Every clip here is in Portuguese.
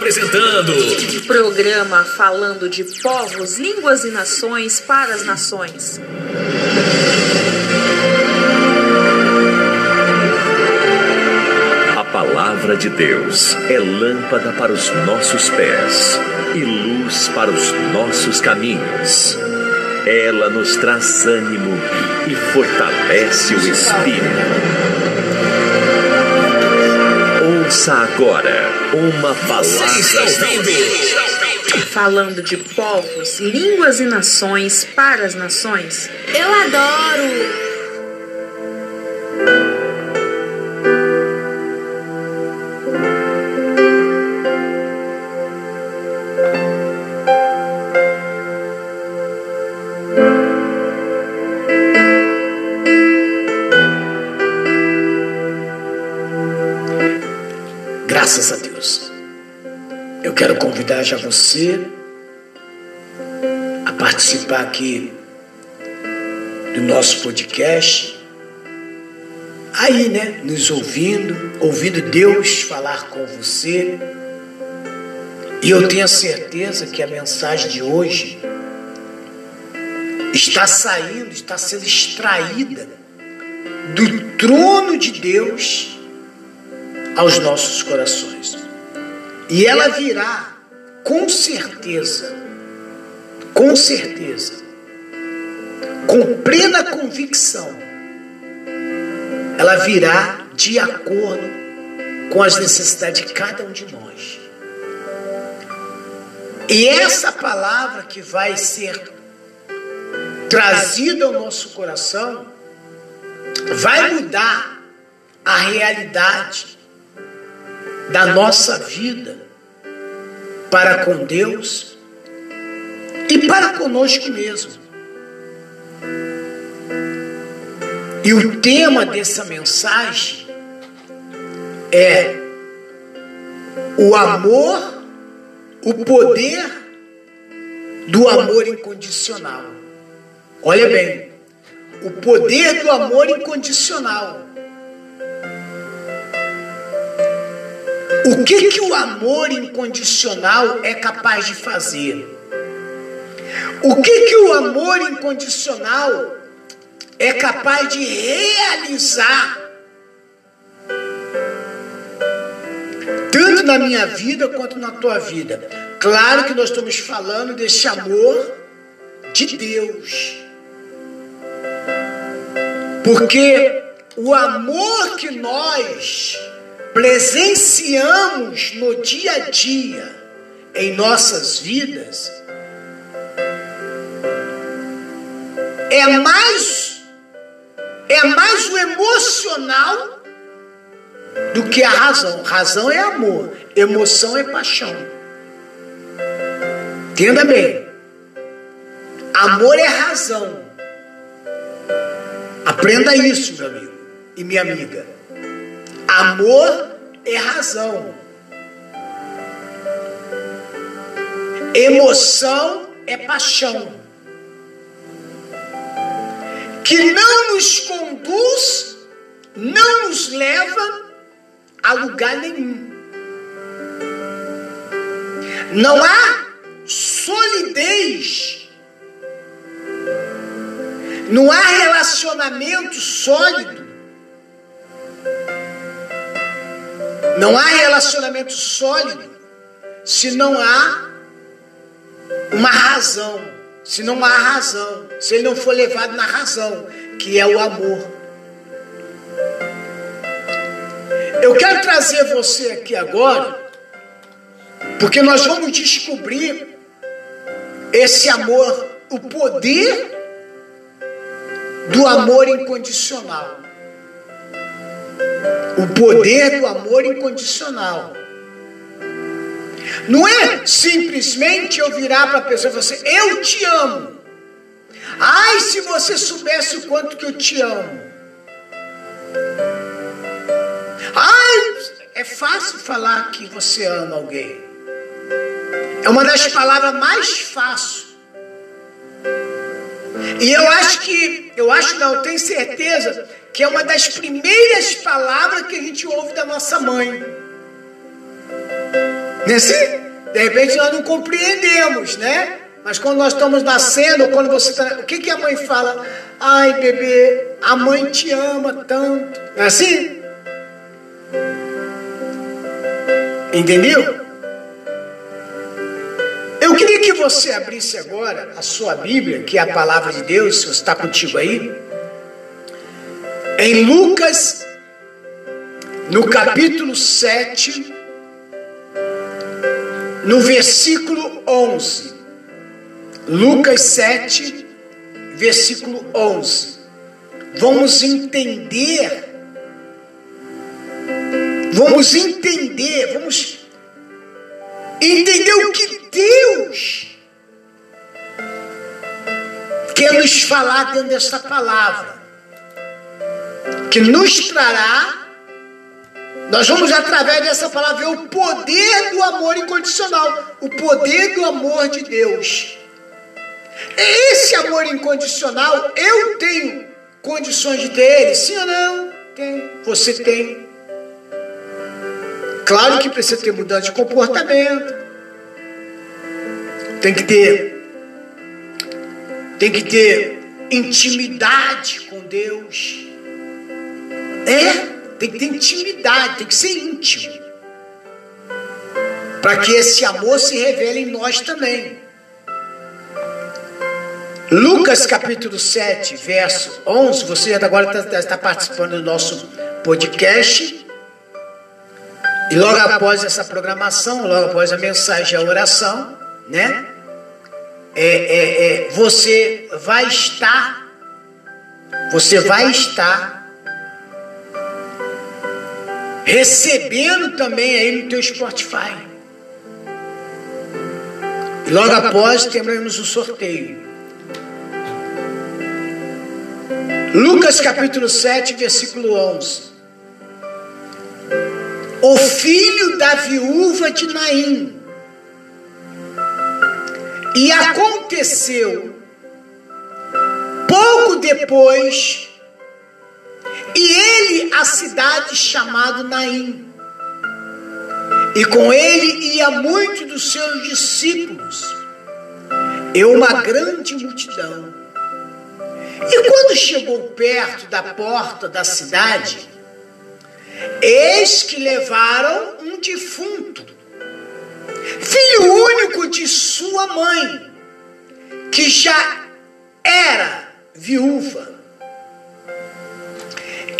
Apresentando Programa falando de povos, línguas e nações para as nações. A palavra de Deus é lâmpada para os nossos pés e luz para os nossos caminhos. Ela nos traz ânimo e fortalece o espírito. Ouça agora uma palavra. Falando de povos, línguas e nações para as nações. Eu adoro! Convidar já você a participar aqui do nosso podcast. Aí, né, nos ouvindo, ouvindo Deus falar com você. E eu tenho a certeza que a mensagem de hoje está saindo, está sendo extraída do trono de Deus aos nossos corações. E ela virá, com certeza, com certeza, com plena convicção, ela virá de acordo com as necessidades de cada um de nós. E essa palavra que vai ser trazida ao nosso coração vai mudar a realidade da nossa vida para com Deus e para conosco mesmo. E o tema dessa mensagem é o amor, o poder do amor incondicional. Olha bem, o poder do amor incondicional. O que, que o amor incondicional é capaz de fazer? O que, que o amor incondicional é capaz de realizar? Tanto na minha vida quanto na tua vida. Claro que nós estamos falando desse amor de Deus. Porque o amor que nós presenciamos no dia a dia em nossas vidas é mais é mais o emocional do que a razão. Razão é amor, emoção é paixão. Entenda bem. Amor é razão. Aprenda isso, meu amigo e minha amiga. Amor é razão. Emoção é paixão. Que não nos conduz, não nos leva a lugar nenhum. Não há solidez. Não há relacionamento sólido Não há relacionamento sólido se não há uma razão, se não há razão, se ele não for levado na razão, que é o amor. Eu quero trazer você aqui agora, porque nós vamos descobrir esse amor, o poder do amor incondicional. O poder do amor incondicional. Não é simplesmente eu virar para a pessoa e falar assim, eu te amo. Ai, se você soubesse o quanto que eu te amo. Ai, é fácil falar que você ama alguém. É uma das palavras mais fáceis. E eu acho que, eu acho não, eu tenho certeza que é uma das primeiras palavras que a gente ouve da nossa mãe. Nesse, de repente nós não compreendemos, né? Mas quando nós estamos nascendo, quando você está. O que, que a mãe fala? Ai, bebê, a mãe te ama tanto. É assim? Entendeu? Eu queria que você abrisse agora a sua Bíblia, que é a palavra de Deus, se você está contigo aí, em Lucas, no capítulo 7, no versículo 11. Lucas 7, versículo 11. Vamos entender, vamos entender, vamos entender o que Deus quer nos falar dentro desta palavra, que nos trará nós vamos, através dessa palavra, ver o poder do amor incondicional, o poder do amor de Deus. Esse amor incondicional, eu tenho condições de ter ele? Sim ou não? Tem. Você tem. Claro que precisa ter mudança de comportamento. Tem que ter. Tem que ter intimidade com Deus. É tem que ter intimidade, tem que ser íntimo. Para que esse amor se revele em nós também. Lucas capítulo 7, verso 11. Você agora está, está participando do nosso podcast. E logo após essa programação, logo após a mensagem a oração, né? É, é, é, você vai estar, você vai estar recebendo também aí no teu Spotify. E logo após teremos o sorteio. Lucas capítulo 7, versículo 11. O filho da viúva de Naim. E aconteceu, pouco depois, e ele a cidade chamada Naim. E com ele ia muitos dos seus discípulos, e uma grande multidão. E quando chegou perto da porta da cidade, eis que levaram um defunto, filho único de sua mãe, que já era viúva.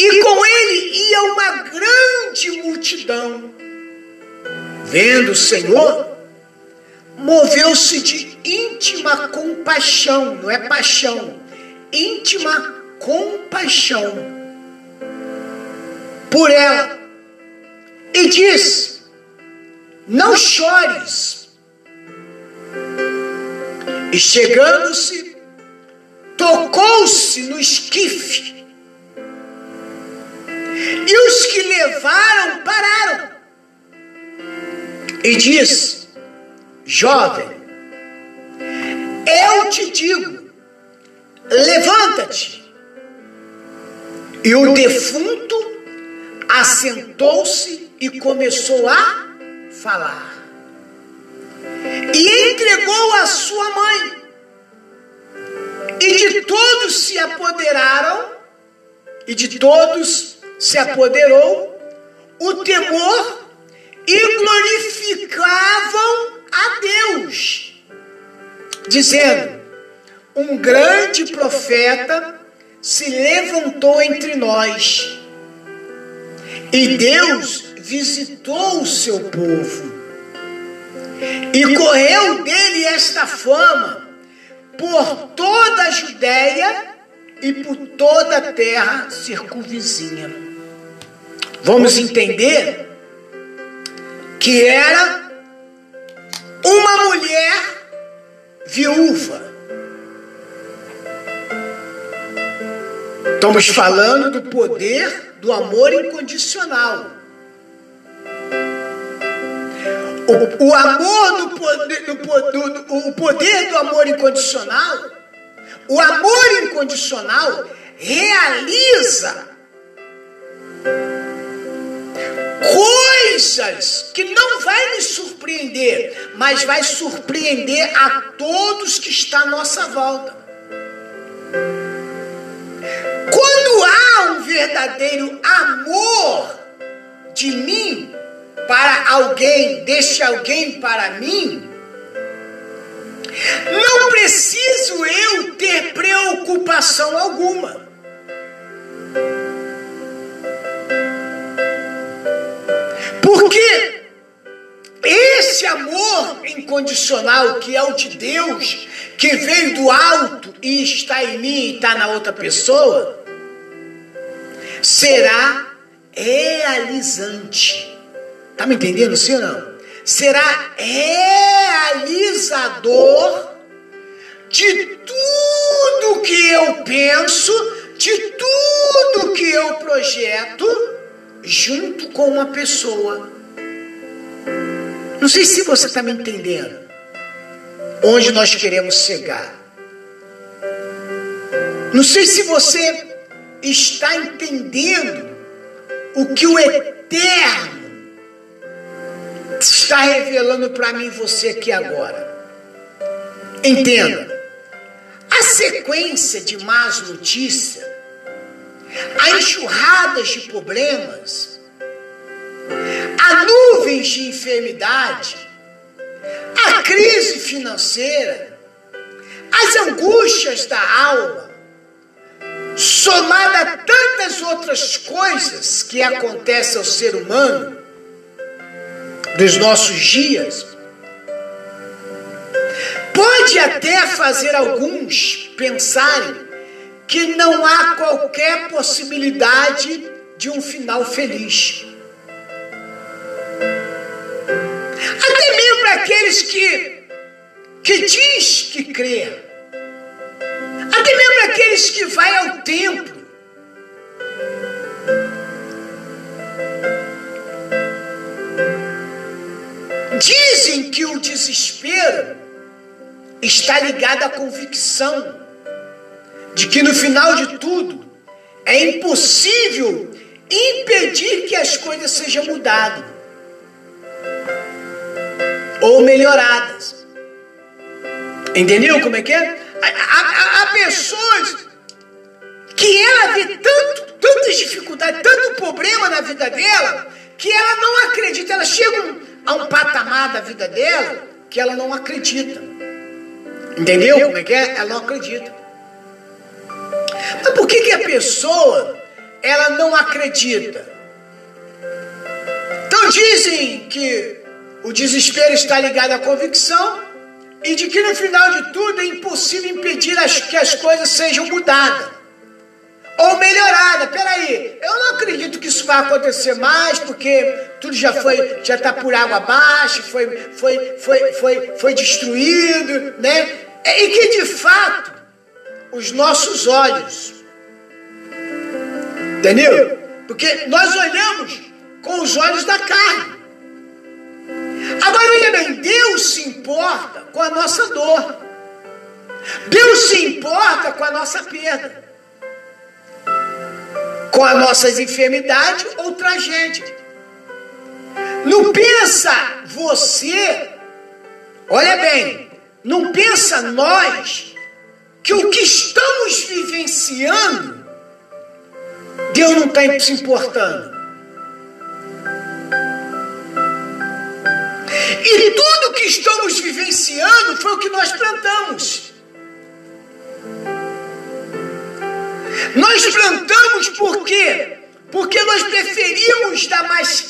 E com ele ia uma grande multidão. Vendo o Senhor, moveu-se de íntima compaixão, não é paixão, íntima compaixão por ela. E disse: Não chores. E chegando-se, tocou-se no esquife e os que levaram pararam. E diz: Jovem, eu te digo, levanta-te. E o defunto assentou-se e começou a falar. E entregou a sua mãe. E de todos se apoderaram, e de todos se apoderou o temor e glorificavam a Deus, dizendo: Um grande profeta se levantou entre nós, e Deus visitou o seu povo, e correu dele esta fama por toda a Judéia e por toda a terra circunvizinha vamos entender que era uma mulher viúva. Estamos falando do poder do amor incondicional. O, o amor do poder, do, do, o poder do amor incondicional, o amor incondicional realiza coisas que não vai nos surpreender, mas vai surpreender a todos que estão à nossa volta. Quando há um verdadeiro amor de mim para alguém, deste alguém para mim, não preciso eu ter preocupação alguma. Incondicional que é o de Deus, que veio do alto e está em mim e está na outra pessoa, será realizante. Tá me entendendo, sim ou não? Será realizador de tudo que eu penso, de tudo que eu projeto, junto com uma pessoa. Não sei se você está me entendendo. Onde nós queremos chegar. Não sei se você está entendendo o que o Eterno está revelando para mim e você aqui agora. Entenda. A sequência de más notícias, há enxurradas de problemas, há nuvens de enfermidade, a crise financeira, as angústias da alma, somada a tantas outras coisas que acontecem ao ser humano dos nossos dias, pode até fazer alguns pensarem que não há qualquer possibilidade de um final feliz. Aqueles que, que diz que crê até mesmo aqueles que vai ao templo. Dizem que o desespero está ligado à convicção de que no final de tudo é impossível impedir que as coisas sejam mudadas ou melhoradas. Entendeu como é que é? Há, há, pessoas que ela vê tanto, tantas dificuldades, tanto problema na vida dela, que ela não acredita. Ela chega a um patamar da vida dela que ela não acredita. Entendeu como é que é? Ela não acredita. Mas por que, que a pessoa ela não acredita? Então dizem que o desespero está ligado à convicção e de que no final de tudo é impossível impedir as, que as coisas sejam mudadas ou melhoradas. Peraí, eu não acredito que isso vai acontecer mais, porque tudo já foi, já está por água abaixo, foi, foi, foi, foi, foi destruído, né? E que de fato os nossos olhos, entendeu? Porque nós olhamos com os olhos da carne. Agora, olha bem, Deus se importa com a nossa dor. Deus se importa com a nossa perda. Com as nossas enfermidades ou tragédia. Não pensa você, olha bem, não pensa nós que o que estamos vivenciando, Deus não está se importando. E tudo que estamos vivenciando foi o que nós plantamos. Nós plantamos por quê? Porque nós preferimos dar mais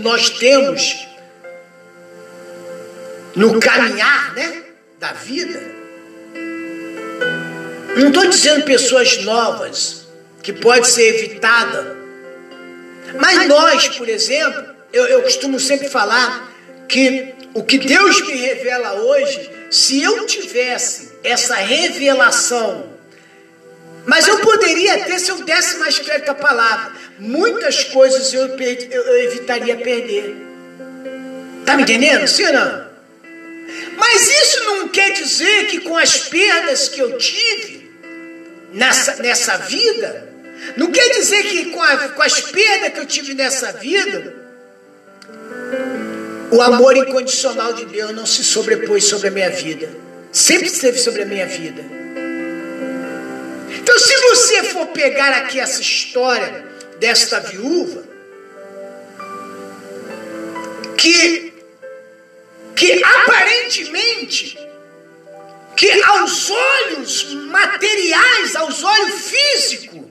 nós temos no caminhar, né, da vida. Não estou dizendo pessoas novas que pode ser evitada, mas nós, por exemplo, eu, eu costumo sempre falar que o que Deus me revela hoje, se eu tivesse essa revelação, mas eu poderia ter se eu desse mais crédito à palavra, muitas coisas eu, eu, eu evitaria perder. Tá me entendendo? Sim não? Mas isso não quer dizer que com as perdas que eu tive nessa, nessa vida, não quer dizer que com, a, com as perdas que eu tive nessa vida, o amor incondicional de Deus não se sobrepôs sobre a minha vida. Sempre esteve sobre a minha vida. Então, se você for pegar aqui essa história desta viúva, que, que aparentemente, que aos olhos materiais, aos olhos físicos,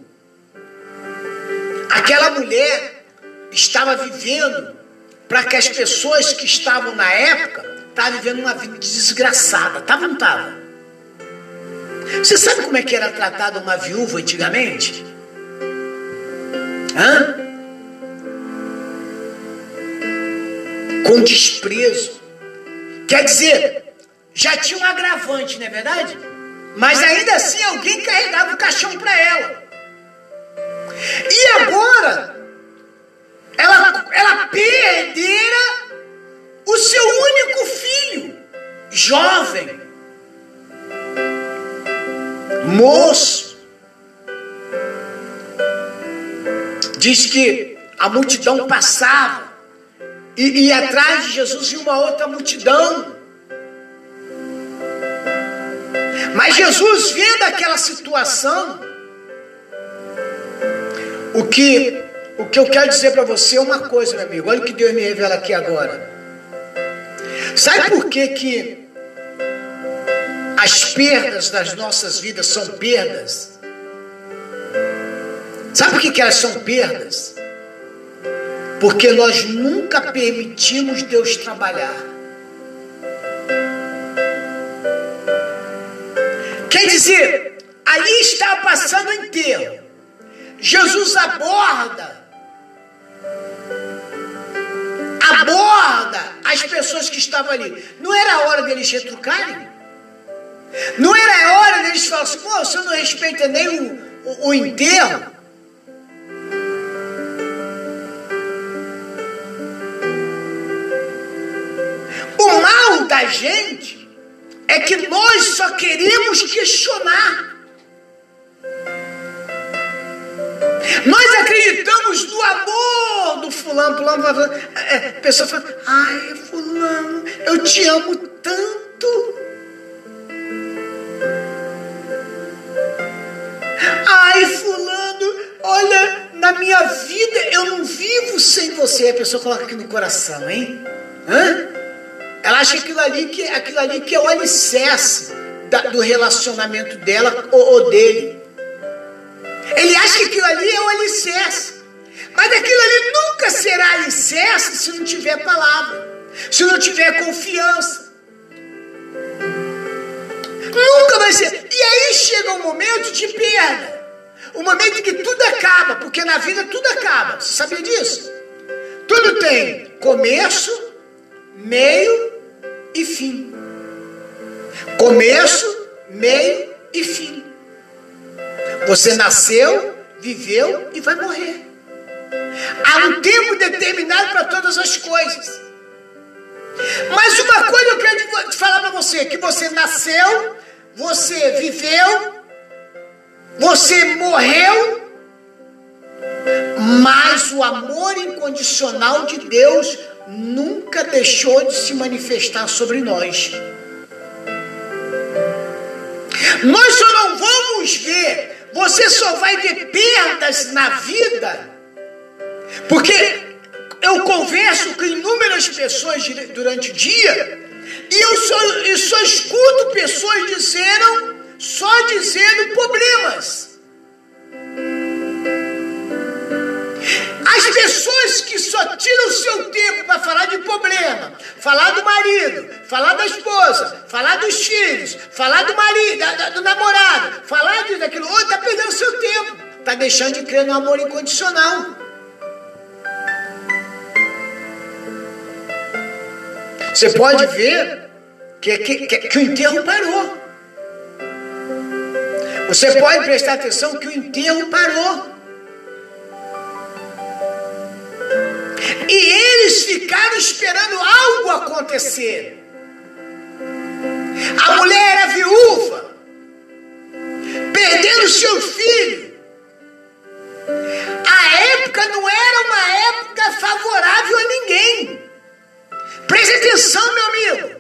aquela mulher estava vivendo para que as pessoas que estavam na época estavam vivendo uma vida desgraçada. Estava ou não estava? Você sabe como é que era tratada uma viúva antigamente? Hã? Com desprezo. Quer dizer, já tinha um agravante, não é verdade? Mas ainda assim alguém carregava o caixão para ela. E agora, ela, ela perdera o seu único filho, jovem, moço. Diz que a multidão passava e, e atrás de Jesus ia uma outra multidão. Mas Jesus, vendo aquela situação, o que o que eu quero dizer para você é uma coisa, meu amigo. Olha o que Deus me revela aqui agora. Sabe por que, que as perdas das nossas vidas são perdas? Sabe por que, que elas são perdas? Porque nós nunca permitimos Deus trabalhar. Quer dizer, ali está passando enterro. Jesus aborda aborda as pessoas que estavam ali. Não era hora deles retrucarem? Não era hora deles falarem assim, pô, você não respeita nem o, o, o enterro? Da gente é que nós só queremos questionar. Nós acreditamos no amor do fulano, fulano, fulano. É, a pessoa fala, ai, fulano, eu te amo tanto. Ai, fulano, olha, na minha vida eu não vivo sem você. A pessoa coloca aqui no coração, hein? Hã? Ela acha aquilo ali que, aquilo ali que é o alicerce da, do relacionamento dela ou, ou dele. Ele acha que aquilo ali é o alicerce. Mas aquilo ali nunca será alicerce se não tiver palavra, se não tiver confiança. Nunca vai ser. E aí chega um momento de perda. O momento em que tudo acaba, porque na vida tudo acaba. Você sabia disso? Tudo tem começo, meio e fim. Começo, meio e fim. Você nasceu, viveu e vai morrer. Há um tempo determinado para todas as coisas. Mas uma coisa eu quero te falar para você: que você nasceu, você viveu, você morreu, mas o amor incondicional de Deus nunca deixou de se manifestar sobre nós. Nós só não vamos ver você só vai ver perdas na vida, porque eu converso com inúmeras pessoas durante o dia e eu só, eu só escuto pessoas dizendo, só dizendo problemas. Pessoas que só tiram o seu tempo para falar de problema, falar do marido, falar da esposa, falar dos filhos, falar do marido, da, da, do namorado, falar disso, daquilo, ou está perdendo seu tempo, está deixando de crer no amor incondicional. Você pode ver que, que, que, que o enterro parou. Você pode prestar atenção que o enterro parou. E eles ficaram esperando algo acontecer. A mulher era viúva, perdendo seu filho. A época não era uma época favorável a ninguém. Preste atenção, meu amigo.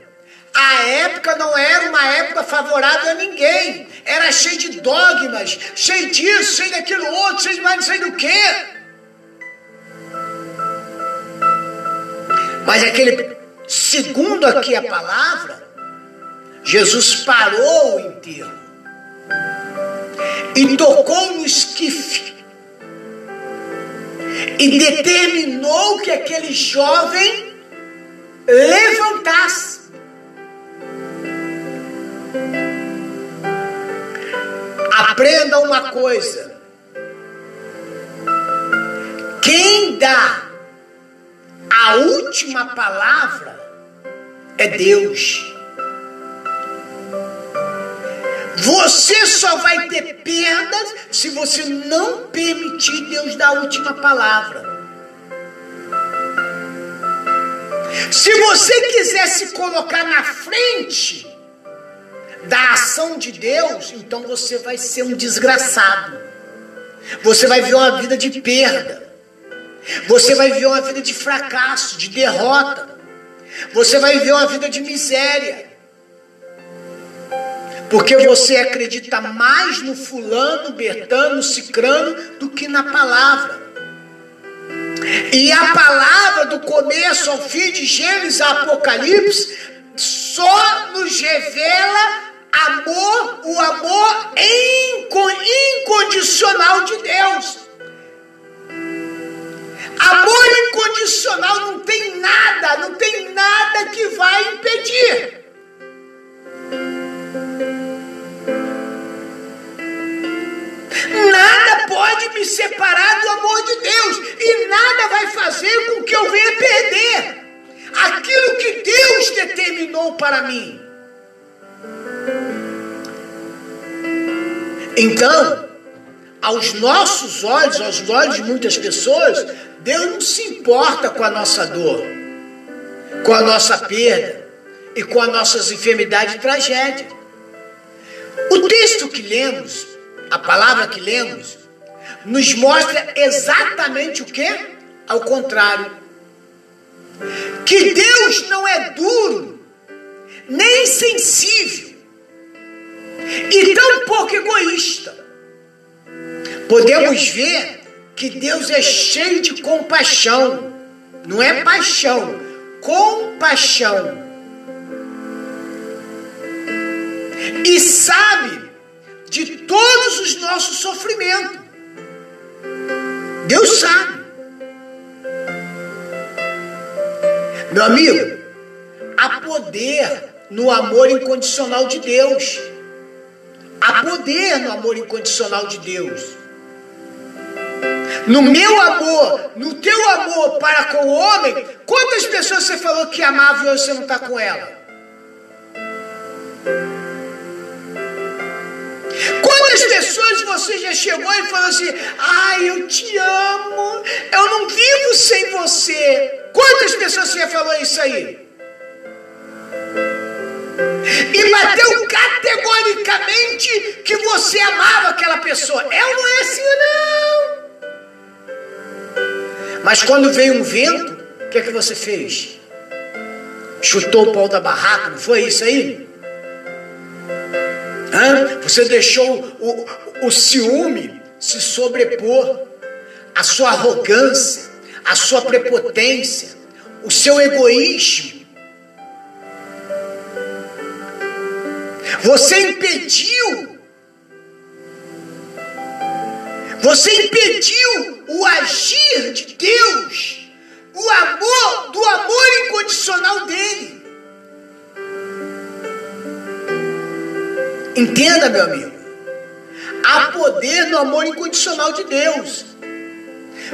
A época não era uma época favorável a ninguém. Era cheio de dogmas, cheio disso, cheio daquilo outro, cheio de mais não sei do que. Mas aquele, segundo aqui a palavra, Jesus parou o enterro e tocou no esquife e determinou que aquele jovem levantasse. Aprenda uma coisa: quem dá a última palavra é Deus. Você só vai ter perdas se você não permitir Deus dar a última palavra. Se você quiser se colocar na frente da ação de Deus, então você vai ser um desgraçado. Você vai viver uma vida de perda. Você vai viver uma vida de fracasso, de derrota. Você vai viver uma vida de miséria. Porque você acredita mais no fulano, Bertano, Cicrano do que na palavra. E a palavra do começo ao fim de Gênesis a Apocalipse só nos revela amor, o amor incondicional de Deus. Amor incondicional não tem nada, não tem nada que vai impedir. Nada pode me separar do amor de Deus e nada vai fazer com que eu venha perder aquilo que Deus determinou para mim. Então, aos nossos olhos, aos olhos de muitas pessoas, Deus não se importa com a nossa dor, com a nossa perda e com as nossas enfermidades e tragédias. O texto que lemos, a palavra que lemos, nos mostra exatamente o que? Ao contrário. Que Deus não é duro, nem sensível, e tão pouco egoísta. Podemos ver que Deus é cheio de compaixão, não é paixão, compaixão. E sabe de todos os nossos sofrimentos. Deus sabe. Meu amigo, há poder no amor incondicional de Deus. Há poder no amor incondicional de Deus no meu amor, no teu amor para com o homem, quantas pessoas você falou que amava e hoje você não está com ela? Quantas pessoas você já chegou e falou assim: Ai, eu te amo, eu não vivo sem você? Quantas pessoas você já falou isso aí? E bateu categoricamente que você amava aquela pessoa. Eu não é assim, não. Mas quando veio um vento, o que é que você fez? Chutou o pau da barraca, não foi isso aí? Hã? Você deixou o, o ciúme se sobrepor, a sua arrogância, a sua prepotência, o seu egoísmo. Você impediu você impediu o agir de Deus, o amor, do amor incondicional dele. Entenda, meu amigo. Há poder no amor incondicional de Deus.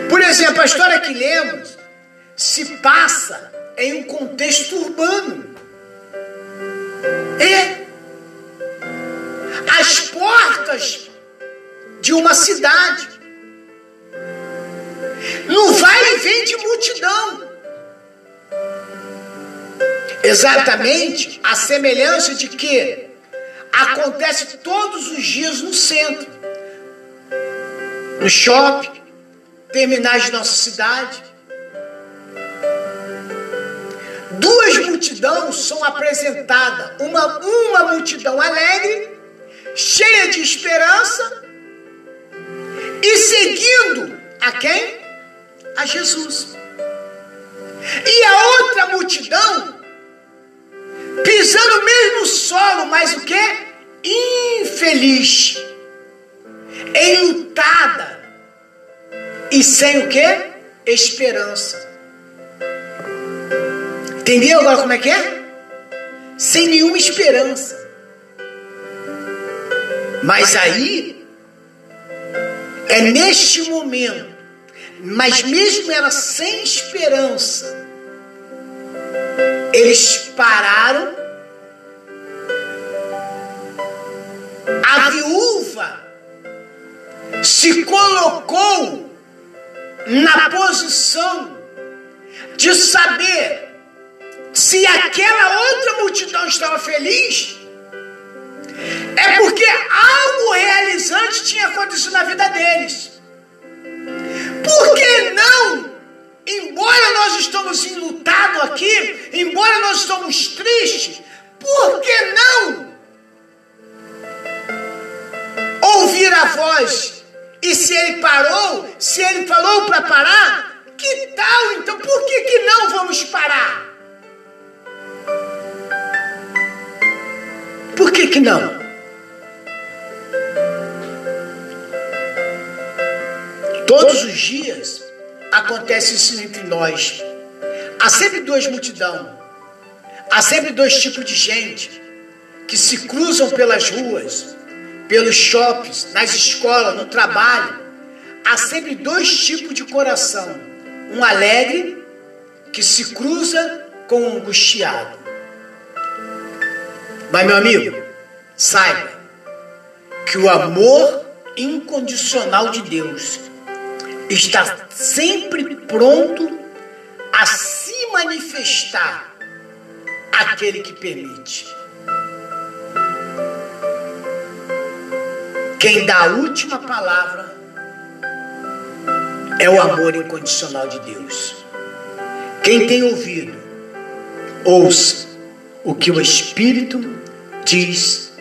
Por exemplo, a história que lemos se passa em um contexto urbano. É. As portas de uma cidade. No vai e vem de multidão. Exatamente a semelhança de que acontece todos os dias no centro, no shopping, terminais de nossa cidade. Duas multidões são apresentadas, uma, uma multidão alegre, cheia de esperança, e seguindo a quem? A Jesus. E a outra multidão pisando o mesmo solo, mas o que? Infeliz, enlutada e sem o que? Esperança. Entendeu agora como é que é? Sem nenhuma esperança. Mas aí, é neste momento, mas mesmo ela sem esperança, eles pararam. A viúva se colocou na posição de saber se aquela outra multidão estava feliz, é porque algo realizante tinha acontecido na vida deles. Por que não Embora nós estamos enlutados aqui, embora nós estamos tristes, por que não ouvir a voz? E se ele parou, se ele falou para parar, que tal então? Por que, que não vamos parar? Por que, que não? Todos os dias acontece isso entre nós. Há sempre duas multidão. Há sempre dois tipos de gente que se cruzam pelas ruas, pelos shoppings, nas escolas, no trabalho. Há sempre dois tipos de coração. Um alegre que se cruza com um angustiado. Mas meu amigo, saiba que o amor incondicional de Deus está sempre pronto a se manifestar aquele que permite. Quem dá a última palavra é o amor incondicional de Deus. Quem tem ouvido, ouça o que o Espírito diz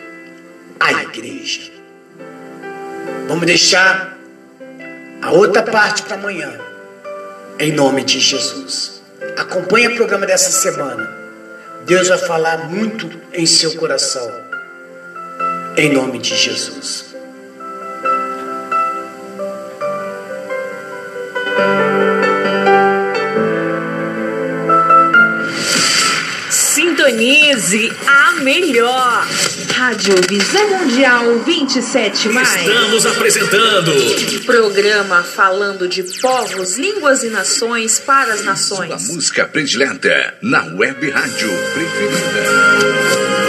à igreja. Vamos deixar a outra parte para amanhã. Em nome de Jesus. Acompanhe o programa dessa semana. Deus vai falar muito em seu coração. Em nome de Jesus. Sintonize a melhor. Rádio Visão Mundial 27 mais. Estamos apresentando programa falando de povos, línguas e nações para as nações. A música predileta na web rádio preferida.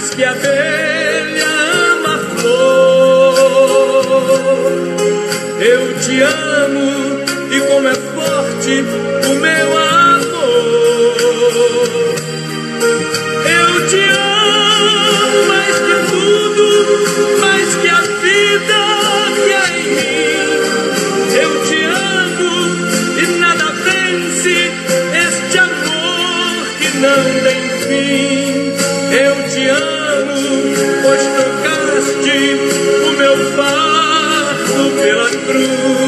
Que a abelha ama a flor. Eu te amo e como é forte o meu amor. you.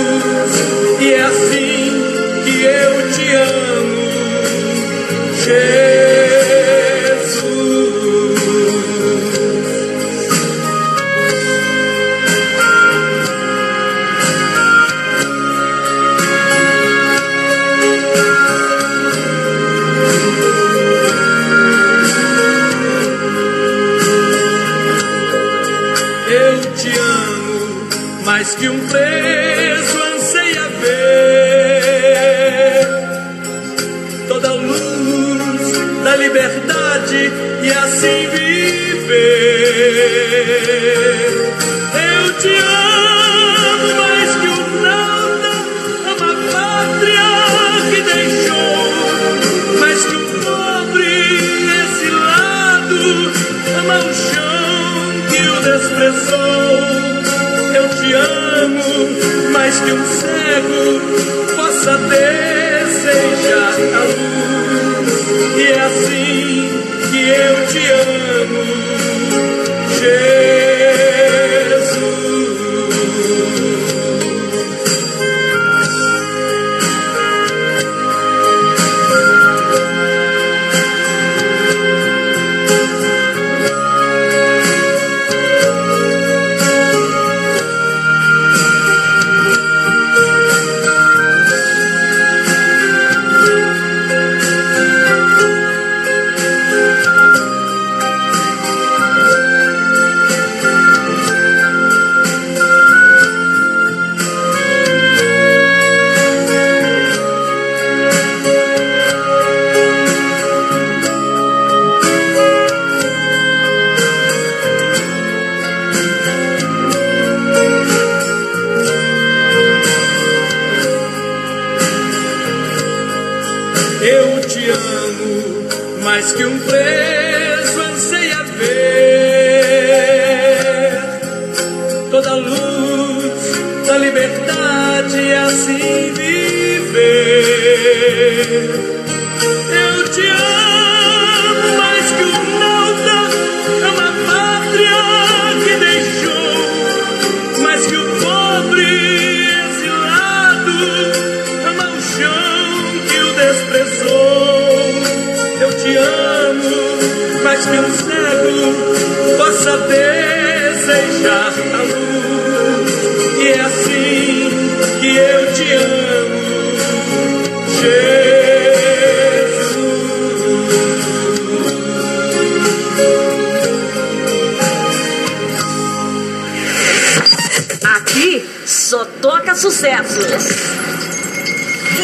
Aqui só toca sucessos.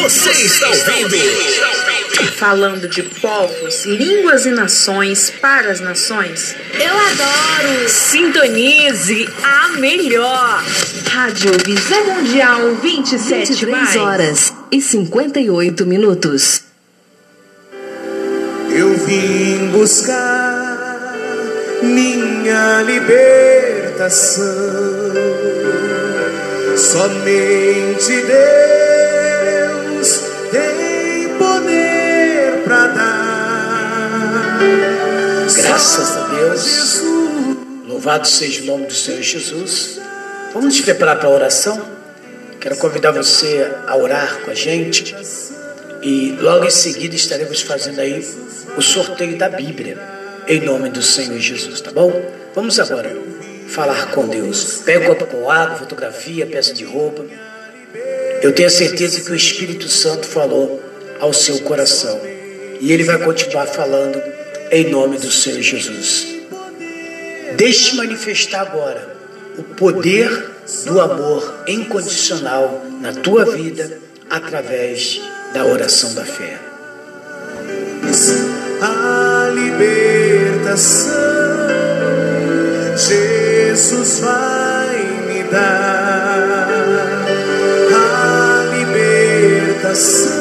Você está ouvindo? Falando de povos, línguas e nações para as nações. Eu adoro. Sintonize a melhor. Rádio Visão Mundial 27 23 mais. horas e 58 minutos. Eu vim buscar minha libertação. Somente Deus tem poder para dar. Graças Só a Deus. Jesus. Louvado seja o nome do Senhor Jesus. Vamos nos preparar para a oração? Quero convidar você a orar com a gente. E logo em seguida estaremos fazendo aí o sorteio da Bíblia. Em nome do Senhor Jesus, tá bom? Vamos agora falar com Deus. Pega um copo com água, fotografia, peça de roupa. Eu tenho a certeza que o Espírito Santo falou ao seu coração. E ele vai continuar falando em nome do Senhor Jesus. Deixe manifestar agora o poder do amor incondicional na tua vida através da oração da fé. a libertação Jesus vai me dar a libertação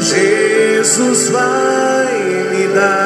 Jesus vai me dar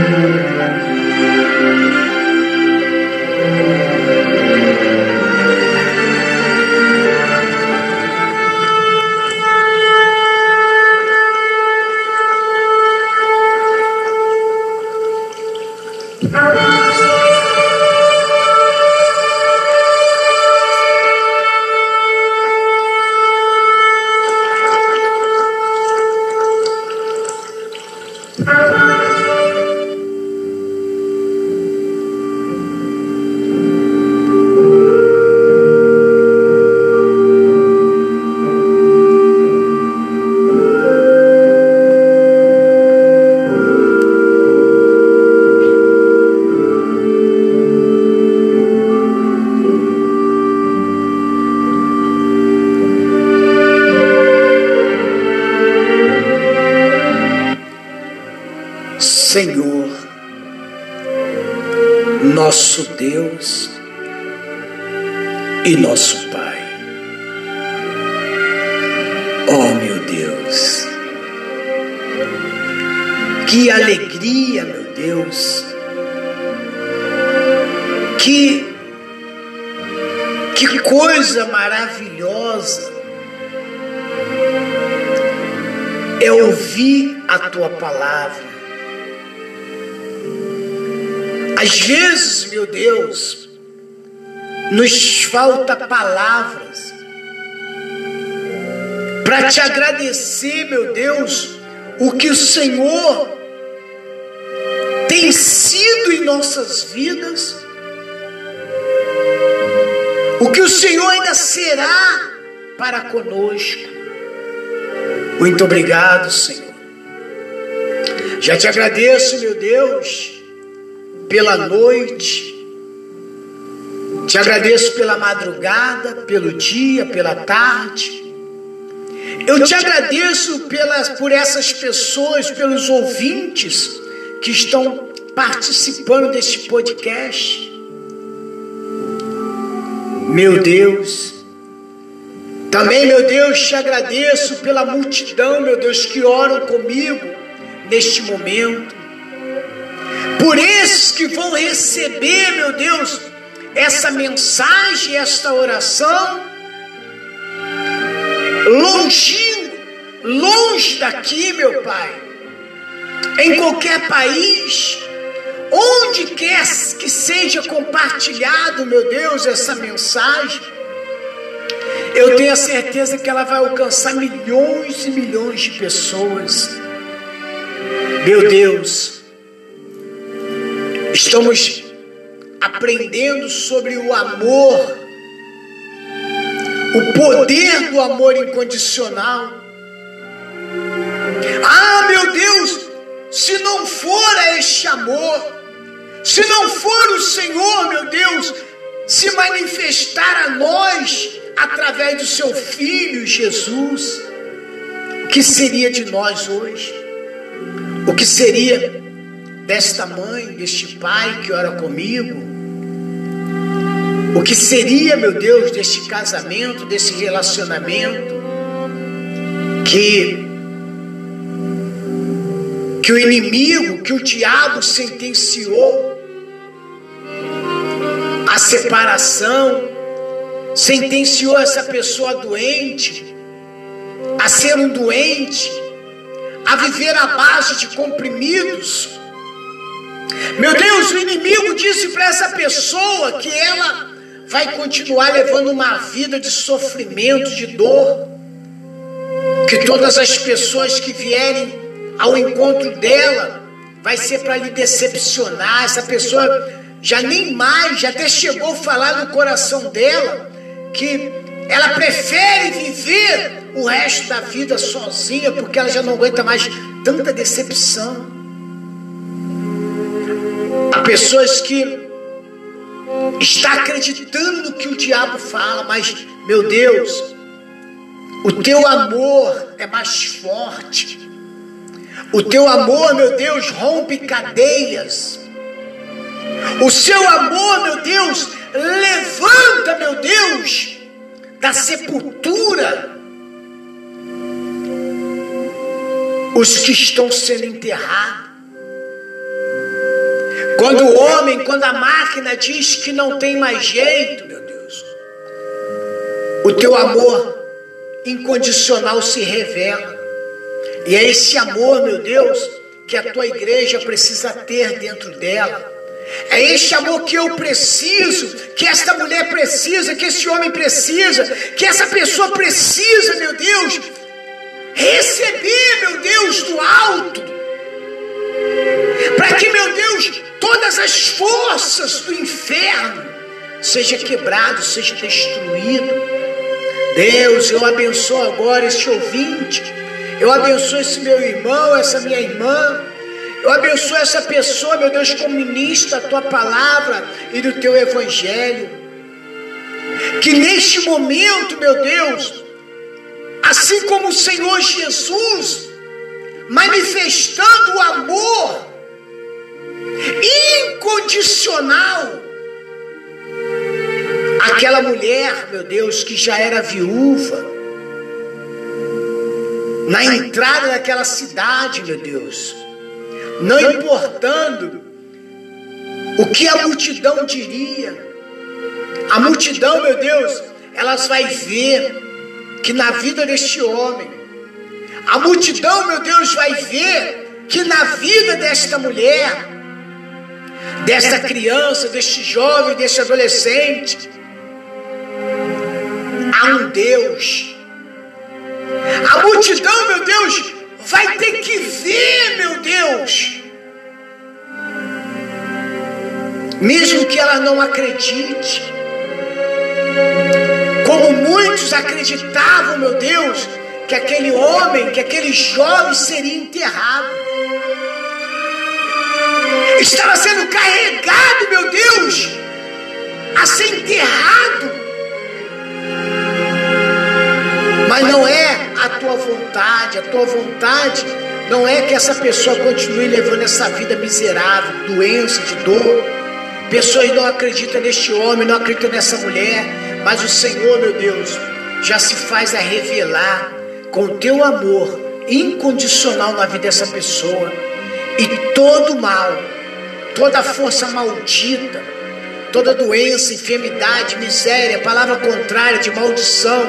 Às vezes, meu Deus, nos falta palavras para te agradecer, meu Deus, o que o Senhor tem sido em nossas vidas, o que o Senhor ainda será para conosco. Muito obrigado, Senhor. Já te agradeço, meu Deus, pela noite. Te agradeço pela madrugada, pelo dia, pela tarde. Eu te agradeço pelas, por essas pessoas, pelos ouvintes que estão participando deste podcast. Meu Deus, também, meu Deus, te agradeço pela multidão, meu Deus, que oram comigo neste momento por esses que vão receber, meu Deus, essa mensagem, esta oração, longinho, longe daqui, meu Pai, em qualquer país, onde quer que seja compartilhado, meu Deus, essa mensagem, eu tenho a certeza que ela vai alcançar milhões e milhões de pessoas. Meu Deus, Estamos aprendendo sobre o amor, o poder do amor incondicional. Ah, meu Deus, se não for este amor, se não for o Senhor, meu Deus, se manifestar a nós através do seu Filho Jesus, o que seria de nós hoje? O que seria desta mãe, deste pai que ora comigo? O que seria, meu Deus, deste casamento, desse relacionamento que que o inimigo, que o diabo sentenciou a separação, sentenciou essa pessoa doente a ser um doente, a viver à base de comprimidos, meu Deus, o inimigo disse para essa pessoa que ela vai continuar levando uma vida de sofrimento, de dor. Que todas as pessoas que vierem ao encontro dela vai ser para lhe decepcionar. Essa pessoa já nem mais, já até chegou a falar no coração dela que ela prefere viver o resto da vida sozinha porque ela já não aguenta mais tanta decepção. Pessoas que está acreditando no que o diabo fala, mas meu Deus, o teu amor é mais forte. O teu amor, meu Deus, rompe cadeias. O seu amor, meu Deus, levanta, meu Deus, da sepultura os que estão sendo enterrados. Quando o homem, quando a máquina diz que não tem mais jeito, meu Deus, o teu amor incondicional se revela. E é esse amor, meu Deus, que a tua igreja precisa ter dentro dela. É esse amor que eu preciso, que esta mulher precisa, que esse homem precisa, que essa pessoa precisa, meu Deus, receber, meu Deus, do alto, para que, meu Deus, todas as forças do inferno seja quebrado, seja destruído. Deus, eu abençoo agora este ouvinte. Eu abençoo esse meu irmão, essa minha irmã. Eu abençoo essa pessoa, meu Deus, como ministra a tua palavra e do teu evangelho. Que neste momento, meu Deus, assim como o Senhor Jesus manifestando o amor incondicional. Aquela mulher, meu Deus, que já era viúva, na entrada daquela cidade, meu Deus, não importando o que a multidão diria, a multidão, meu Deus, elas vai ver que na vida deste homem, a multidão, meu Deus, vai ver que na vida desta mulher, desta criança, deste jovem, deste adolescente, há um Deus. A multidão, meu Deus, vai ter que ver, meu Deus. Mesmo que ela não acredite, como muitos acreditavam, meu Deus, que aquele homem, que aquele jovem seria enterrado. Estava sendo carregado, meu Deus, a ser enterrado. Mas não é a tua vontade, a tua vontade não é que essa pessoa continue levando essa vida miserável, doença, de dor. Pessoas não acreditam neste homem, não acreditam nessa mulher, mas o Senhor, meu Deus, já se faz a revelar com o teu amor incondicional na vida dessa pessoa. E todo mal, toda força maldita, toda doença, enfermidade, miséria, palavra contrária de maldição,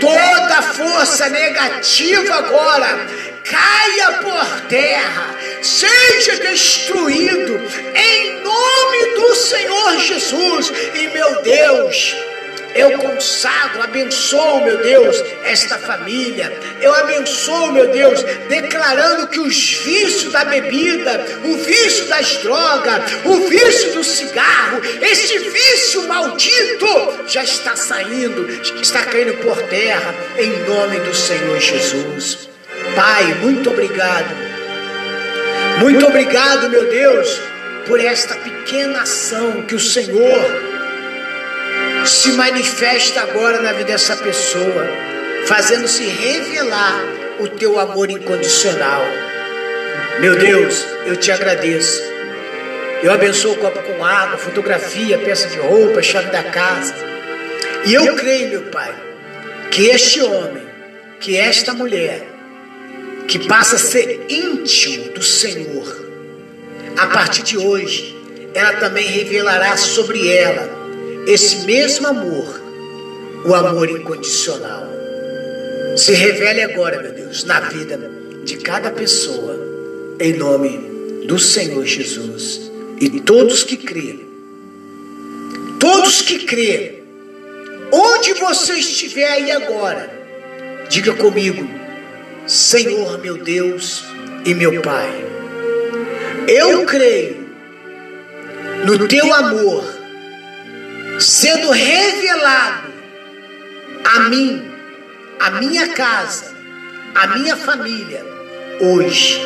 toda força negativa agora caia por terra, seja destruído em nome do Senhor Jesus. E meu Deus, eu consagro, abençoo, meu Deus, esta família. Eu abençoo, meu Deus, declarando que os vícios da bebida, o vício das drogas, o vício do cigarro, este vício maldito já está saindo, está caindo por terra, em nome do Senhor Jesus. Pai, muito obrigado. Muito obrigado, meu Deus, por esta pequena ação que o Senhor se manifesta agora na vida dessa pessoa, fazendo-se revelar o teu amor incondicional. Meu Deus, eu te agradeço. Eu abençoo o copo com água, fotografia, peça de roupa, chave da casa. E eu creio, meu Pai, que este homem, que esta mulher, que passa a ser íntimo do Senhor, a partir de hoje, ela também revelará sobre ela esse mesmo amor, o amor incondicional, se revele agora, meu Deus, na vida de cada pessoa, em nome do Senhor Jesus. E todos que crêem, todos que crêem, onde você estiver aí agora, diga comigo, Senhor meu Deus e meu Pai, eu creio no teu amor sendo revelado a mim, a minha casa, a minha família, hoje.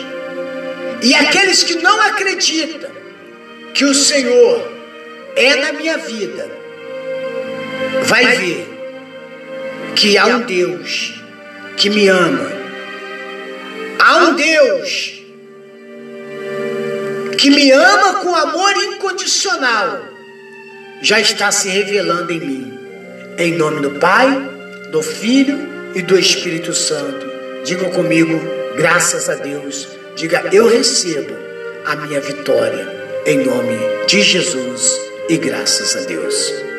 E aqueles que não acreditam que o Senhor é na minha vida, vai ver que há um Deus que me ama. Há um Deus que me ama com amor incondicional já está se revelando em mim. Em nome do Pai, do Filho e do Espírito Santo. Diga comigo, graças a Deus. Diga, eu recebo a minha vitória. Em nome de Jesus e graças a Deus.